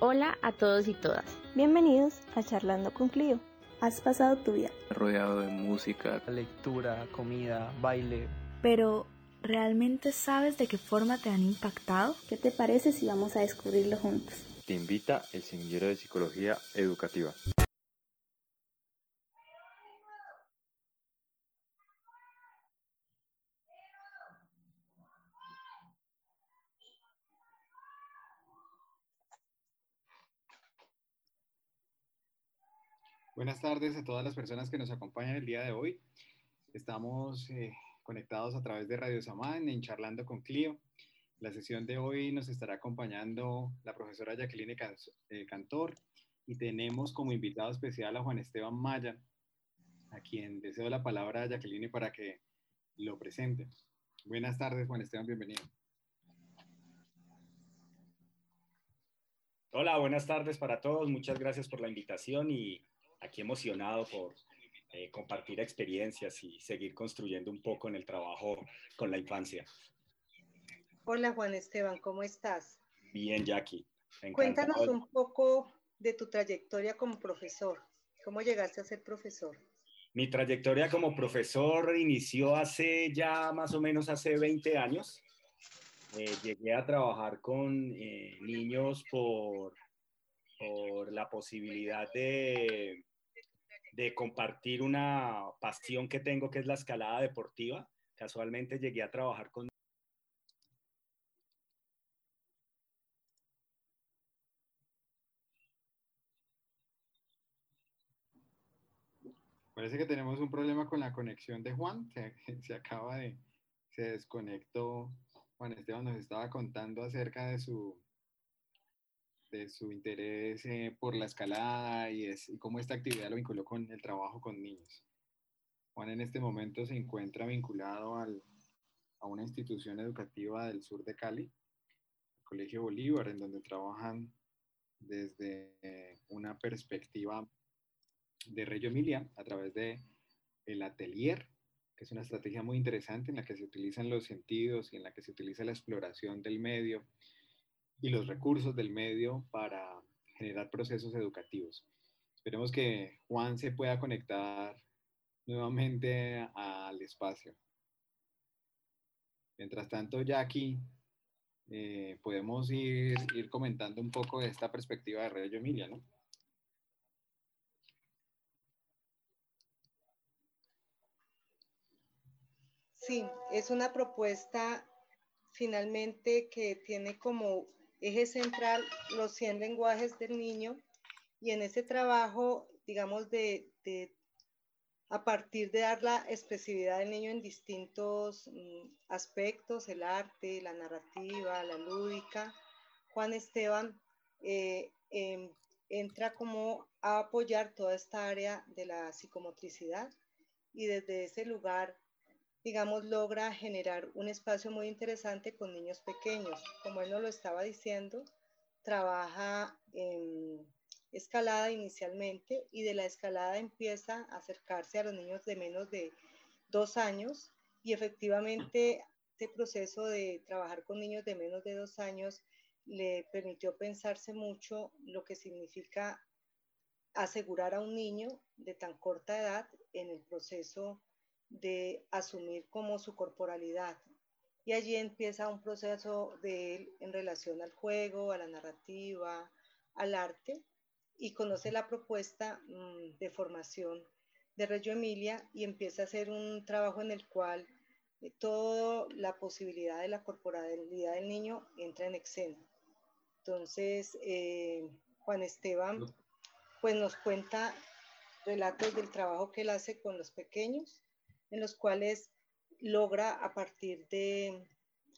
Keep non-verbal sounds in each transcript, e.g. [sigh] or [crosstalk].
Hola a todos y todas. Bienvenidos a Charlando con Clio. ¿Has pasado tu vida rodeado de música, lectura, comida, baile? Pero, ¿realmente sabes de qué forma te han impactado? ¿Qué te parece si vamos a descubrirlo juntos? Te invita el semillero de psicología educativa. Buenas tardes a todas las personas que nos acompañan el día de hoy. Estamos eh, conectados a través de Radio Samán en Charlando con Clio. La sesión de hoy nos estará acompañando la profesora Jacqueline eh, Cantor y tenemos como invitado especial a Juan Esteban Maya, a quien deseo la palabra a Jacqueline para que lo presente. Buenas tardes, Juan Esteban, bienvenido. Hola, buenas tardes para todos. Muchas gracias por la invitación y aquí emocionado por eh, compartir experiencias y seguir construyendo un poco en el trabajo con la infancia. Hola Juan Esteban, ¿cómo estás? Bien, Jackie. Cuéntanos un poco de tu trayectoria como profesor. ¿Cómo llegaste a ser profesor? Mi trayectoria como profesor inició hace ya más o menos hace 20 años. Eh, llegué a trabajar con eh, niños por, por la posibilidad de, de compartir una pasión que tengo, que es la escalada deportiva. Casualmente llegué a trabajar con Parece que tenemos un problema con la conexión de Juan. Se, acaba de, se desconectó. Juan Esteban nos estaba contando acerca de su, de su interés eh, por la escalada y, es, cómo esta actividad lo vinculó con el trabajo con niños. Juan en este momento se encuentra vinculado al, a una institución educativa del sur de Cali, el Colegio Bolívar, en donde trabajan desde una perspectiva de Reggio Emilia a través de el atelier, que es una estrategia muy interesante en la que se utilizan los sentidos y en la que se utiliza la exploración del medio y los recursos del medio para generar procesos educativos. Esperemos que Juan se pueda conectar nuevamente al espacio. Mientras tanto, Jackie, eh, podemos ir, ir, comentando un poco de esta perspectiva de Reggio Emilia, ¿no? Sí, es una propuesta finalmente que tiene como eje central los 100 lenguajes del niño y en ese trabajo, digamos, de, a partir de dar la expresividad del niño en distintos mm, aspectos, el arte, la narrativa, la lúdica, Juan Esteban eh, eh, entra como a apoyar toda esta área de la psicomotricidad y desde ese lugar digamos, logra generar un espacio muy interesante con niños pequeños. Como él nos lo estaba diciendo, trabaja en escalada inicialmente y de la escalada empieza a acercarse a los niños de menos de dos años y efectivamente este proceso de trabajar con niños de menos de dos años le permitió pensarse mucho lo que significa asegurar a un niño de tan corta edad en el proceso de asumir como su corporalidad. Y allí empieza un proceso de él en relación al juego, a la narrativa, al arte, y conoce la propuesta mmm, de formación de Reggio Emilia y empieza a hacer un trabajo en el cual eh, toda la posibilidad de la corporalidad del niño entra en escena. Entonces, eh, Juan Esteban pues nos cuenta relatos del trabajo que él hace con los pequeños en los cuales logra a partir de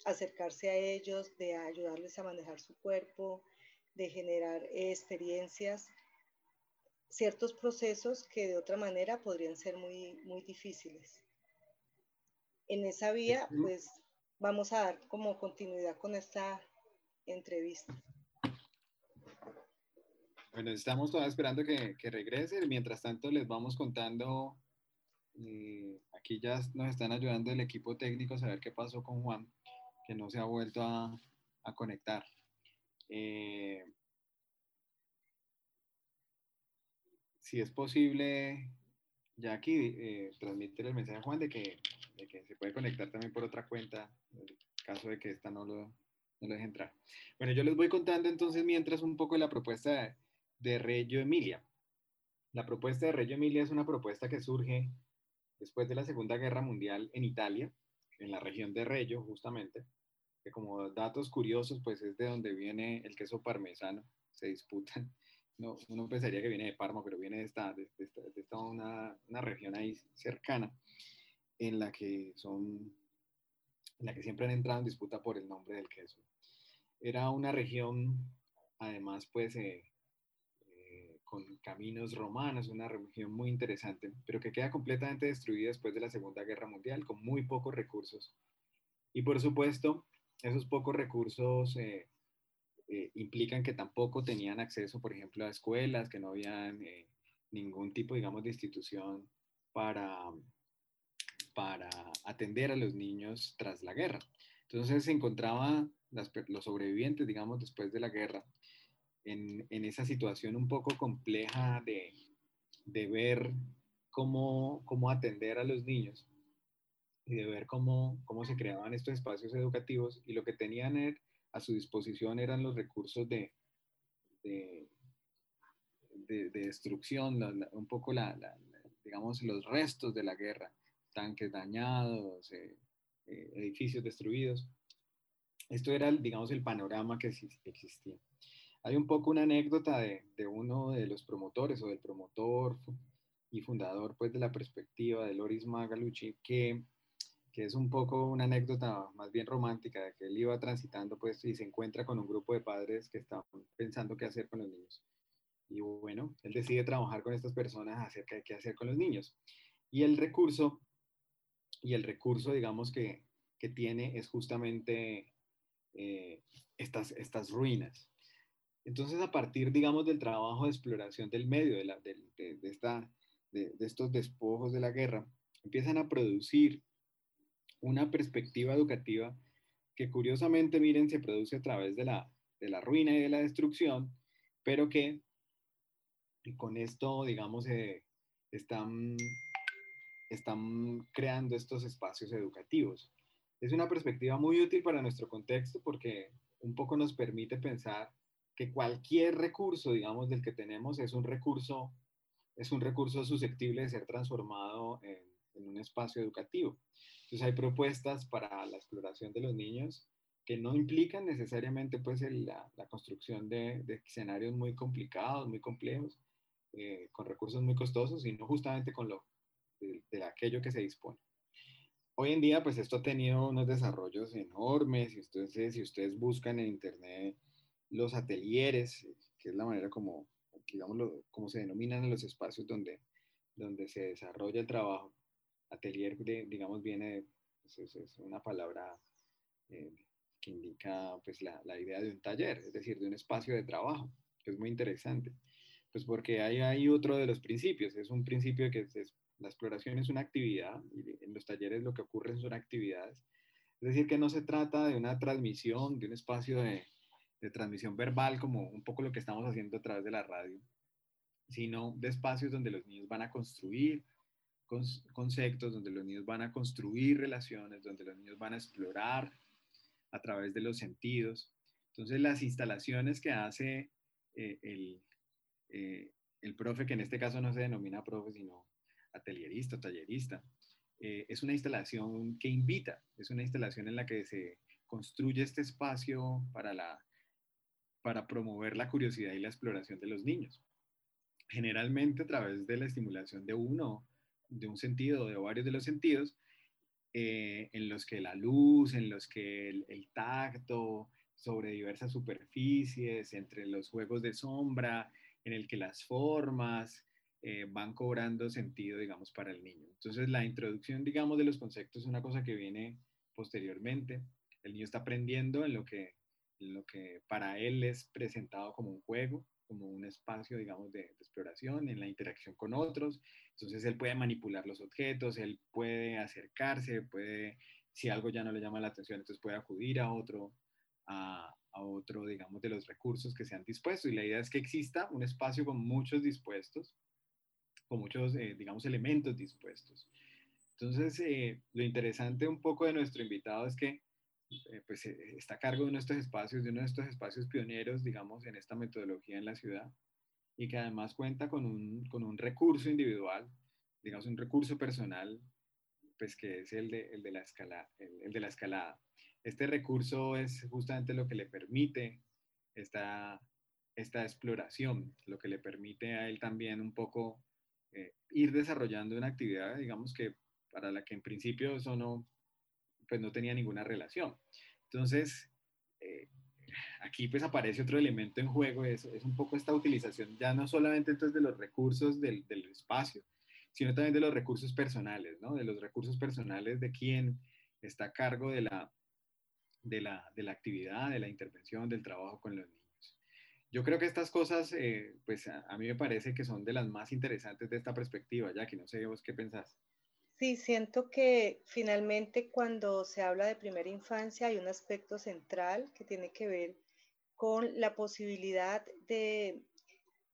acercarse a ellos, de ayudarles a manejar su cuerpo, de generar experiencias, ciertos procesos que de otra manera podrían ser muy, muy difíciles. En esa vía, pues vamos a dar como continuidad con esta entrevista. Bueno, estamos todavía esperando que, que regrese. Mientras tanto, les vamos contando eh, aquí ya nos están ayudando el equipo técnico a saber qué pasó con Juan, que no se ha vuelto a, conectar. Eh, si es posible, Jackie, eh, transmitir el mensaje a Juan de que, se puede conectar también por otra cuenta, en caso de que esta no lo, no deje entrar. Bueno, yo les voy contando entonces mientras un poco de la propuesta de, de Reggio Emilia. La propuesta de Reggio Emilia es una propuesta que surge después de la Segunda Guerra Mundial en Italia, en la región de Reggio, justamente, que como datos curiosos, pues es de donde viene el queso parmesano, se disputan. [laughs] No, uno pensaría que viene de Parma, pero viene de esta, de, esta, de esta una, una, región ahí cercana, en la que son, en la que siempre han entrado en disputa por el nombre del queso. Era una región, además, pues, eh, con caminos romanos, una región muy interesante, pero que queda completamente destruida después de la Segunda Guerra Mundial, con muy pocos recursos. Y por supuesto, esos pocos recursos eh, eh, implican que tampoco tenían acceso, por ejemplo, a escuelas, que no había eh, ningún tipo, digamos, de institución para, para atender a los niños tras la guerra. Entonces se encontraban los sobrevivientes, digamos, después de la guerra, en, en esa situación un poco compleja de, de ver cómo, cómo atender a los niños y de ver cómo, cómo se creaban estos espacios educativos y lo que tenían er, a su disposición eran los recursos de, de, de, de destrucción, la, la, un poco la, digamos los restos de la guerra, tanques dañados, eh, eh, edificios destruidos. Esto era, digamos, el panorama que existía. Hay un poco una anécdota de, de, uno de los promotores o del promotor y fundador pues de la perspectiva de Loris Magalucci que, que es un poco una anécdota más bien romántica de que él iba transitando pues y se encuentra con un grupo de padres que están pensando qué hacer con los niños. Y bueno, él decide trabajar con estas personas acerca de qué hacer con los niños. Y el recurso, y el recurso digamos que, que tiene es justamente eh, estas, estas ruinas. Entonces, a partir, digamos, del trabajo de exploración del medio, de, esta, de, estos despojos de la guerra, empiezan a producir una perspectiva educativa que curiosamente, miren, se produce a través de la, de la ruina y de la destrucción, pero que con esto, digamos, eh, están, están creando estos espacios educativos. Es una perspectiva muy útil para nuestro contexto porque un poco nos permite pensar que cualquier recurso, digamos, del que tenemos es un recurso, es un recurso susceptible de ser transformado en, en un espacio educativo. Entonces hay propuestas para la exploración de los niños que no implican necesariamente pues el, la, la, construcción de, de, escenarios muy complicados, muy complejos, eh, con recursos muy costosos, sino justamente con lo de, de, aquello que se dispone. Hoy en día pues esto ha tenido unos desarrollos enormes y ustedes, si ustedes buscan en internet los atelieres, que es la manera como, digamos, como se denominan los espacios donde, donde se desarrolla el trabajo. Atelier, digamos, viene, pues es, una palabra eh, que indica pues, la, la, idea de un taller, es decir, de un espacio de trabajo, que es muy interesante. Pues porque hay, hay otro de los principios, es un principio que es, la exploración es una actividad y en los talleres lo que ocurre son actividades. Es decir, que no se trata de una transmisión, de un espacio de, de transmisión verbal, como un poco lo que estamos haciendo a través de la radio, sino de espacios donde los niños van a construir conceptos, donde los niños van a construir relaciones, donde los niños van a explorar a través de los sentidos. Entonces, las instalaciones que hace eh, el, eh, el profe, que en este caso no se denomina profe, sino atelierista o tallerista, eh, es una instalación que invita, es una instalación en la que se construye este espacio para la para promover la curiosidad y la exploración de los niños. Generalmente a través de la estimulación de uno, de un sentido, de varios de los sentidos, eh, en los que la luz, en los que el, el, tacto, sobre diversas superficies, entre los juegos de sombra, en el que las formas eh, van cobrando sentido, digamos, para el niño. Entonces la introducción, digamos, de los conceptos es una cosa que viene posteriormente. El niño está aprendiendo en lo que lo que para él es presentado como un juego, como un espacio, digamos, de, exploración en la interacción con otros. Entonces él puede manipular los objetos, él puede acercarse, puede, si algo ya no le llama la atención, entonces puede acudir a otro, a, a otro, digamos, de los recursos que se han dispuesto. Y la idea es que exista un espacio con muchos dispuestos con muchos, eh, digamos, elementos dispuestos. Entonces, eh, lo interesante un poco de nuestro invitado es que eh, pues, está a cargo de uno de estos espacios, de uno de estos espacios pioneros, digamos, en esta metodología en la ciudad, y que además cuenta con un, con un recurso individual, digamos, un recurso personal, pues que es el de, el de, la, escala, el de la escalada. Este recurso es justamente lo que le permite esta, esta exploración, lo que le permite a él también un poco eh, ir desarrollando una actividad, digamos que para la que en principio eso no, pues no tenía ninguna relación. Entonces, eh, aquí pues aparece otro elemento en juego, es, es, un poco esta utilización ya no solamente entonces de los recursos del, del, espacio, sino también de los recursos personales, ¿no? De los recursos personales de quien está a cargo de la, de la, de la actividad, de la intervención, del trabajo con los niños. Yo creo que estas cosas, eh, pues a, a, mí me parece que son de las más interesantes de esta perspectiva, ya que no sé vos qué pensás. Sí, siento que finalmente cuando se habla de primera infancia hay un aspecto central que tiene que ver con la posibilidad de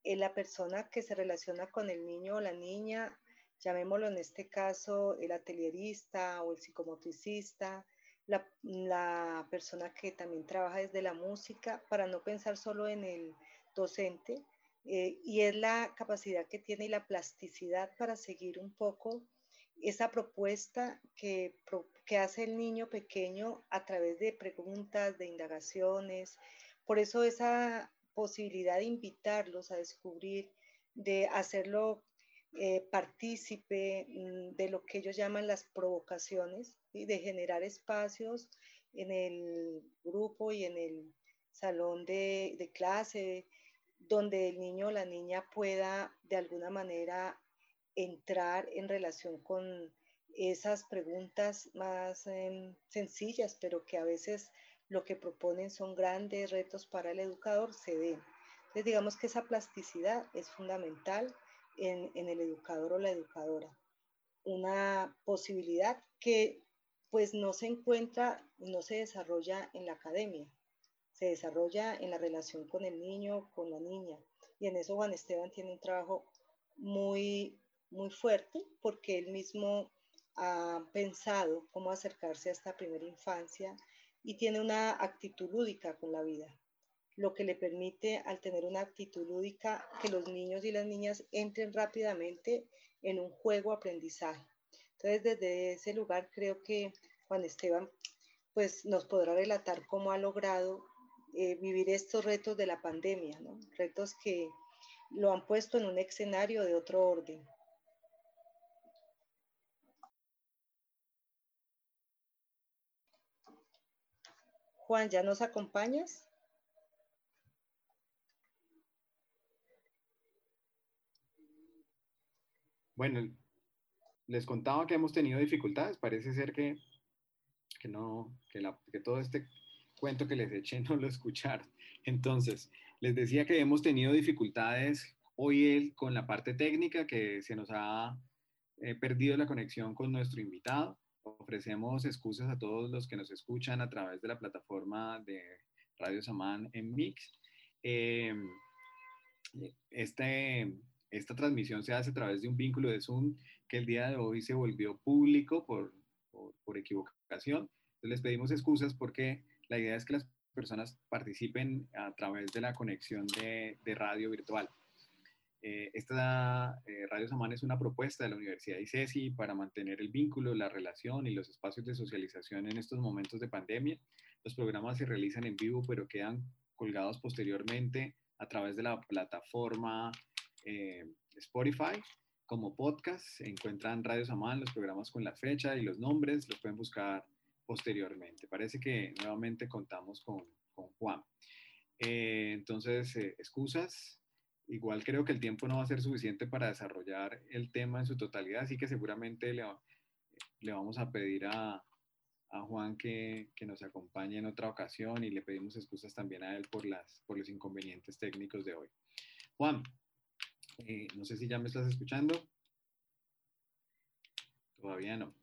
eh, la persona que se relaciona con el niño o la niña, llamémoslo en este caso el atelierista o el psicomotricista, la, la, persona que también trabaja desde la música, para no pensar solo en el docente, eh, y es la capacidad que tiene y la plasticidad para seguir un poco esa propuesta que, que hace el niño pequeño a través de preguntas, de indagaciones. Por eso esa posibilidad de invitarlos a descubrir, de hacerlo eh, partícipe mm, de lo que ellos llaman las provocaciones, y de generar espacios en el grupo y en el salón de, de clase, donde el niño o la niña pueda de alguna manera entrar en relación con esas preguntas más eh, sencillas, pero que a veces lo que proponen son grandes retos para el educador, se den. Entonces digamos que esa plasticidad es fundamental en, en el educador o la educadora. Una posibilidad que pues no se encuentra, no se desarrolla en la academia, se desarrolla en la relación con el niño, con la niña. Y en eso Juan Esteban tiene un trabajo muy, muy fuerte porque él mismo ha pensado cómo acercarse a esta primera infancia y tiene una actitud lúdica con la vida, lo que le permite al tener una actitud lúdica que los niños y las niñas entren rápidamente en un juego aprendizaje. Entonces, desde ese lugar creo que Juan Esteban pues nos podrá relatar cómo ha logrado eh, vivir estos retos de la pandemia, retos que lo han puesto en un escenario de otro orden. Juan, ¿ya nos acompañas? Bueno, les contaba que hemos tenido dificultades. Parece ser que, que no, que, todo este cuento que les eché no lo escucharon. Entonces, les decía que hemos tenido dificultades hoy con la parte técnica, que se nos ha eh, perdido la conexión con nuestro invitado. Ofrecemos excusas a todos los que nos escuchan a través de la plataforma de Radio Samán en Mix. Eh, este, esta transmisión se hace a través de un vínculo de Zoom que el día de hoy se volvió público por, por, equivocación. Entonces les pedimos excusas porque la idea es que las personas participen a través de la conexión de, de radio virtual. Eh, esta eh, Radio Samán es una propuesta de la Universidad de ICESI para mantener el vínculo, la relación y los espacios de socialización en estos momentos de pandemia. Los programas se realizan en vivo, pero quedan colgados posteriormente a través de la plataforma eh, Spotify como podcast. Encuentran Radio Samán, los programas con la fecha y los nombres, los pueden buscar posteriormente. Parece que nuevamente contamos con, Juan. Entonces, excusas, igual creo que el tiempo no va a ser suficiente para desarrollar el tema en su totalidad, así que seguramente le, le vamos a pedir a, a Juan que, que, nos acompañe en otra ocasión y le pedimos excusas también a él por, las, por los inconvenientes técnicos de hoy. Juan, eh, no sé si ya me estás escuchando. Todavía no.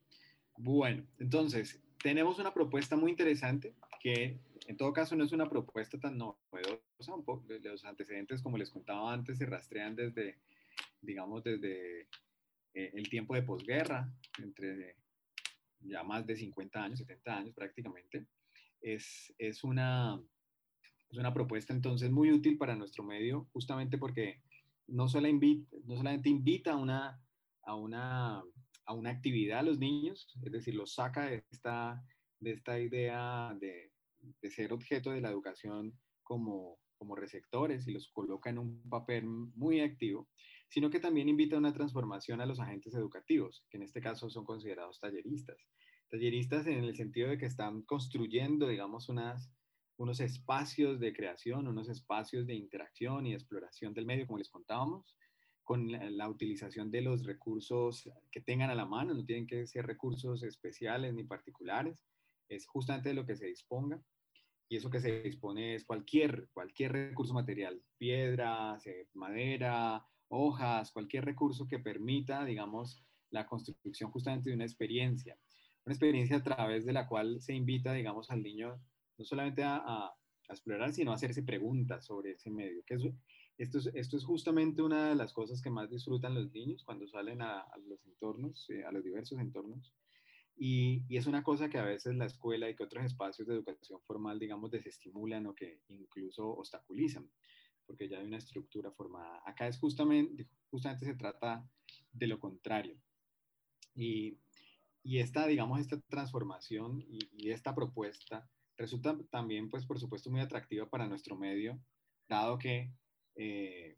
Bueno, entonces, tenemos una propuesta muy interesante que en todo caso, no es una propuesta tan novedosa, un poco, los antecedentes, como les contaba antes, se rastrean desde, digamos, desde eh, el tiempo de posguerra, entre ya más de 50 años, 70 años prácticamente, es, es, una, es una propuesta entonces muy útil para nuestro medio, justamente porque no, solo invita, no solamente invita a una, a, una, a una actividad a los niños, es decir, los saca de esta, de esta idea de, de ser objeto de la educación como, como receptores y los coloca en un papel muy activo, sino que también invita a una transformación a los agentes educativos, que en este caso son considerados talleristas. Talleristas en el sentido de que están construyendo, digamos, unos espacios de creación, unos espacios de interacción y exploración del medio, como les contábamos, con la, la, utilización de los recursos que tengan a la mano, no tienen que ser recursos especiales ni particulares, es justamente de lo que se disponga. Y eso que se dispone es cualquier, cualquier recurso material, piedras, madera, hojas, cualquier recurso que permita, digamos, la construcción justamente de una experiencia. Una experiencia a través de la cual se invita, digamos, al niño no solamente a, explorar, sino a hacerse preguntas sobre ese medio. Que eso, esto, es, esto es justamente una de las cosas que más disfrutan los niños cuando salen a, a los entornos, eh, a los diversos entornos. Y, es una cosa que a veces la escuela y que otros espacios de educación formal, digamos, desestimulan o que incluso obstaculizan porque ya hay una estructura formada. Acá es justamente, justamente se trata de lo contrario. Y, y esta, digamos, esta transformación y, y, esta propuesta resulta también, pues, por supuesto, muy atractiva para nuestro medio, dado que, eh,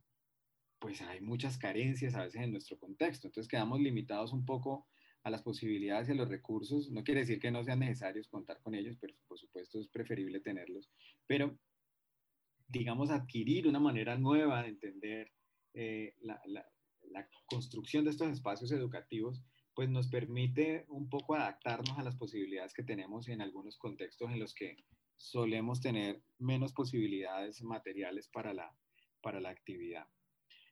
pues, hay muchas carencias a veces en nuestro contexto. Entonces, quedamos limitados un poco a las posibilidades y a los recursos. No quiere decir que no sean necesarios contar con ellos, pero por supuesto es preferible tenerlos. Pero digamos, adquirir una manera nueva de entender eh, la, la, la, construcción de estos espacios educativos, pues nos permite un poco adaptarnos a las posibilidades que tenemos en algunos contextos en los que solemos tener menos posibilidades materiales para la, para la actividad.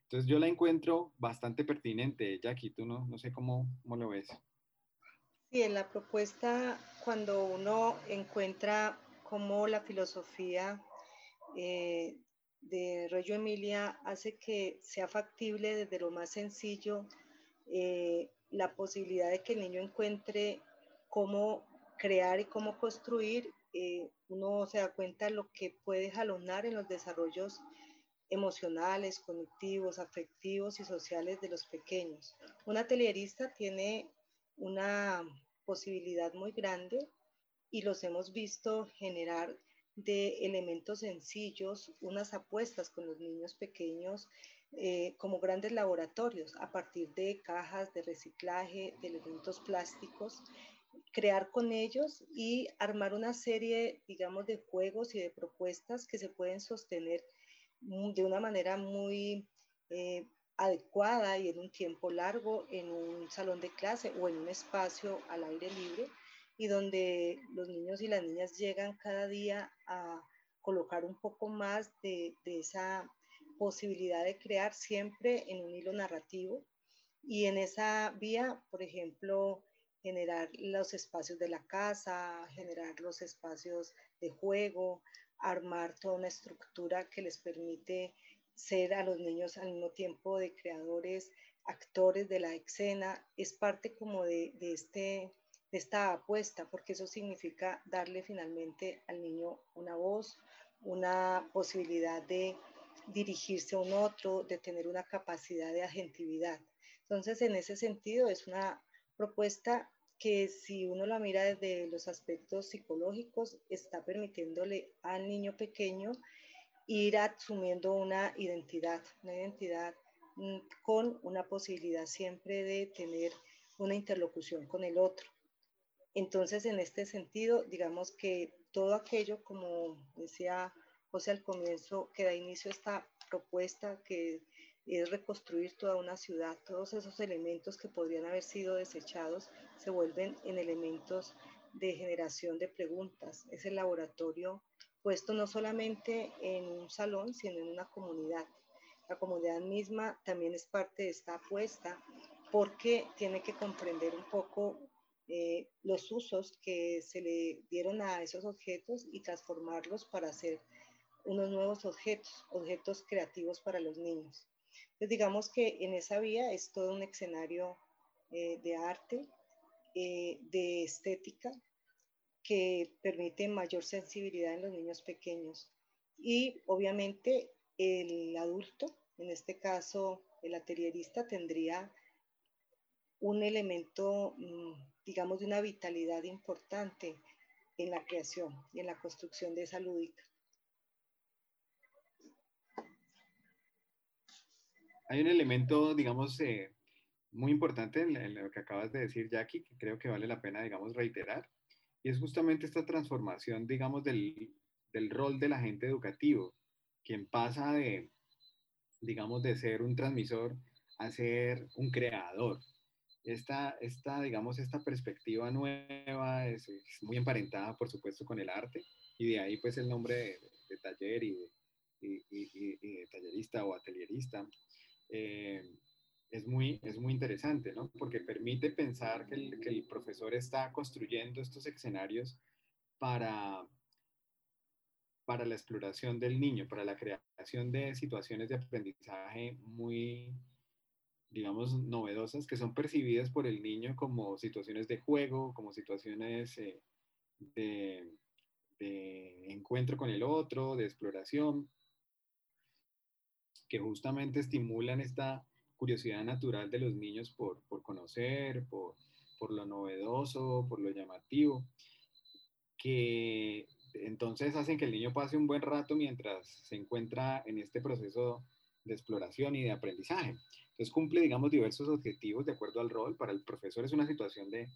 Entonces yo la encuentro bastante pertinente, Jackie, tú no, no sé cómo, cómo lo ves. Sí, en la propuesta, cuando uno encuentra cómo la filosofía eh, de Reggio Emilia hace que sea factible desde lo más sencillo eh, la posibilidad de que el niño encuentre cómo crear y cómo construir, eh, uno se da cuenta de lo que puede jalonar en los desarrollos emocionales, cognitivos, afectivos y sociales de los pequeños. Un atelierista tiene una posibilidad muy grande y los hemos visto generar de elementos sencillos, unas apuestas con los niños pequeños eh, como grandes laboratorios a partir de cajas de reciclaje, de elementos plásticos, crear con ellos y armar una serie, digamos, de juegos y de propuestas que se pueden sostener de una manera muy eh, adecuada y en un tiempo largo en un salón de clase o en un espacio al aire libre y donde los niños y las niñas llegan cada día a colocar un poco más de, de esa posibilidad de crear siempre en un hilo narrativo y en esa vía, por ejemplo, generar los espacios de la casa, generar los espacios de juego, armar toda una estructura que les permite ser a los niños al mismo tiempo de creadores, actores de la escena, es parte como de, de este de esta apuesta, porque eso significa darle finalmente al niño una voz, una posibilidad de dirigirse a un otro, de tener una capacidad de agentividad. Entonces, en ese sentido, es una propuesta que si uno la mira desde los aspectos psicológicos, está permitiéndole al niño pequeño ir asumiendo una identidad, una identidad mm, con una posibilidad siempre de tener una interlocución con el otro. Entonces, en este sentido, digamos que todo aquello, como decía José al comienzo, que da inicio a esta propuesta, que es reconstruir toda una ciudad, todos esos elementos que podrían haber sido desechados se vuelven en elementos de generación de preguntas. Es el laboratorio puesto no solamente en un salón, sino en una comunidad. La comunidad misma también es parte de esta apuesta porque tiene que comprender un poco eh, los usos que se le dieron a esos objetos y transformarlos para hacer unos nuevos objetos, objetos creativos para los niños. Entonces digamos que en esa vía es todo un escenario eh, de arte, eh, de estética, que permite mayor sensibilidad en los niños pequeños. Y obviamente el adulto, en este caso el atelierista, tendría un elemento, mm, digamos, de una vitalidad importante en la creación y en la construcción de esa lúdica. Hay un elemento, digamos, eh, muy importante en, lo que acabas de decir, Jackie, que creo que vale la pena, digamos, reiterar, y es justamente esta transformación, digamos, del, del rol del agente educativo, quien pasa de, digamos, de ser un transmisor a ser un creador. Esta, esta digamos, esta perspectiva nueva es, muy emparentada, por supuesto, con el arte, y de ahí, pues, el nombre de, taller y de, y, de tallerista o atelierista. Eh, es muy, es muy interesante, ¿no? Porque permite pensar que el, profesor está construyendo estos escenarios para, para la exploración del niño, para la creación de situaciones de aprendizaje muy, digamos, novedosas, que son percibidas por el niño como situaciones de juego, como situaciones eh, de encuentro con el otro, de exploración, que justamente estimulan esta curiosidad natural de los niños por, por conocer, por, por, lo novedoso, por lo llamativo, que entonces hacen que el niño pase un buen rato mientras se encuentra en este proceso de exploración y de aprendizaje. Entonces cumple, digamos, diversos objetivos de acuerdo al rol. Para el profesor es una situación de,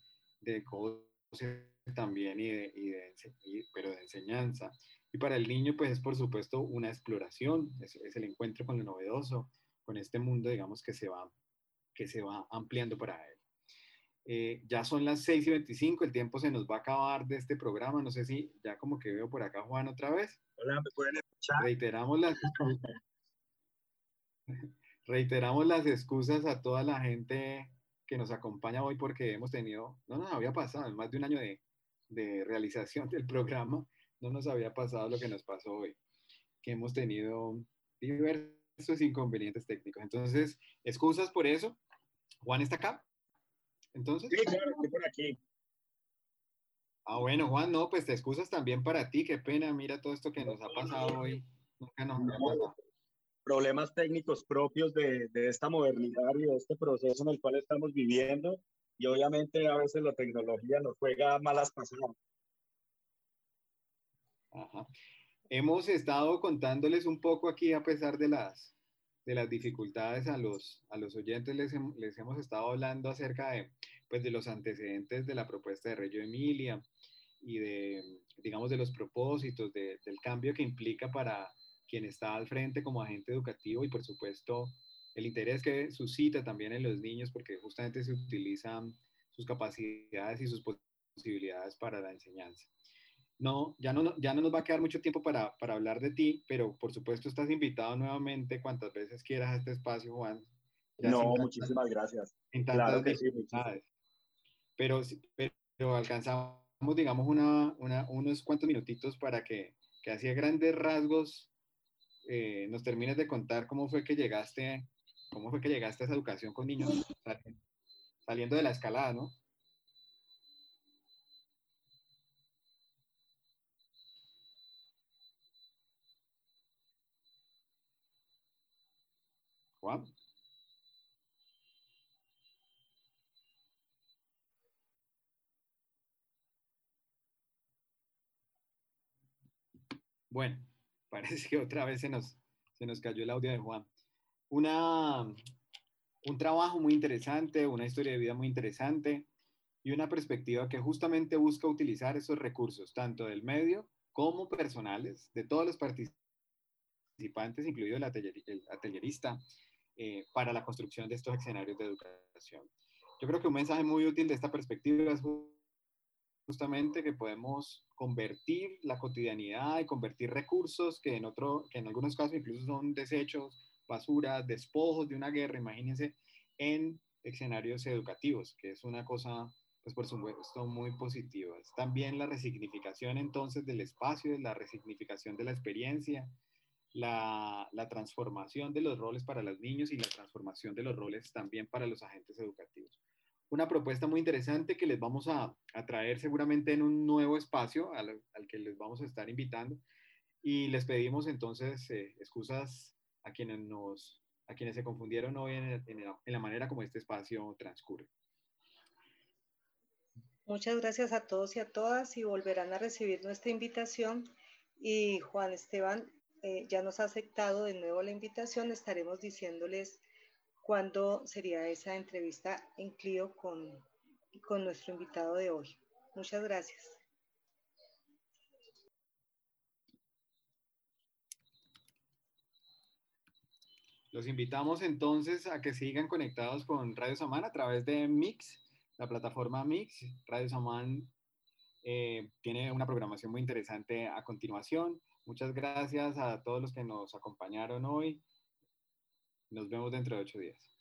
de también, y de, y de, pero de enseñanza. Y para el niño, pues es por supuesto una exploración, es, es el encuentro con lo novedoso, con este mundo, digamos, que se va, que se va ampliando para él. Eh, ya son las 6 y 25, el tiempo se nos va a acabar de este programa. No sé si ya como que veo por acá Juan otra vez. Hola, ¿me pueden escuchar? Reiteramos las, [laughs] reiteramos las excusas a toda la gente que nos acompaña hoy porque hemos tenido, no nos había pasado, más de un año de, de realización del programa, no nos había pasado lo que nos pasó hoy, que hemos tenido diversos inconvenientes técnicos. Entonces, excusas por eso. Juan está acá. Entonces. Sí, claro, estoy por aquí. Ah, bueno, Juan, no, pues te excusas también para ti. Qué pena, mira todo esto que nos ha pasado hoy. Nunca nos. Problemas técnicos propios de, de esta modernidad y de este proceso en el cual estamos viviendo. Y obviamente a veces la tecnología nos juega malas pasadas. Hemos estado contándoles un poco aquí a pesar de las, de las dificultades a los, a los oyentes, les, les hemos estado hablando acerca de, pues, de los antecedentes de la propuesta de Reggio Emilia y de, digamos, de los propósitos, de, del cambio que implica para quien está al frente como agente educativo y, por supuesto, el interés que suscita también en los niños porque justamente se utilizan sus capacidades y sus posibilidades para la enseñanza. No, ya no, ya no nos va a quedar mucho tiempo para, para hablar de ti, pero por supuesto estás invitado nuevamente cuantas veces quieras a este espacio, Juan. no, muchísimas gracias. claro que sí, pero, pero alcanzamos, digamos, una, una, unos cuantos minutitos para que, que así a grandes rasgos eh, nos termines de contar cómo fue que llegaste, cómo fue que llegaste a esa educación con niños, saliendo de la escalada, ¿no? Juan. Bueno, parece que otra vez se nos, se nos cayó el audio de Juan. Una, un trabajo muy interesante, una historia de vida muy interesante y una perspectiva que justamente busca utilizar esos recursos, tanto del medio como personales, de todos los participantes, incluido el, el atelierista, eh, para la construcción de estos escenarios de educación. Yo creo que un mensaje muy útil de esta perspectiva es justamente que podemos convertir la cotidianidad y convertir recursos que en, otro, que en algunos casos incluso son desechos, basura, despojos de una guerra, imagínense, en escenarios educativos, que es una cosa, pues por supuesto, muy positiva. También la resignificación entonces del espacio, la resignificación de la experiencia, la, la, transformación de los roles para los niños y la transformación de los roles también para los agentes educativos. Una propuesta muy interesante que les vamos a, a traer seguramente en un nuevo espacio al, al, que les vamos a estar invitando y les pedimos entonces eh, excusas a quienes, nos, a quienes se confundieron hoy en, en, en la manera como este espacio transcurre. Muchas gracias a todos y a todas y volverán a recibir nuestra invitación. Y Juan Esteban eh, ya nos ha aceptado de nuevo la invitación. Estaremos diciéndoles cuándo sería esa entrevista en Clio con, con nuestro invitado de hoy. Muchas gracias. Los invitamos entonces a que sigan conectados con Radio Samán a través de Mix la plataforma Mix. Radio Samán eh, tiene una programación muy interesante a continuación. Muchas gracias a todos los que nos acompañaron hoy. Nos vemos dentro de ocho días.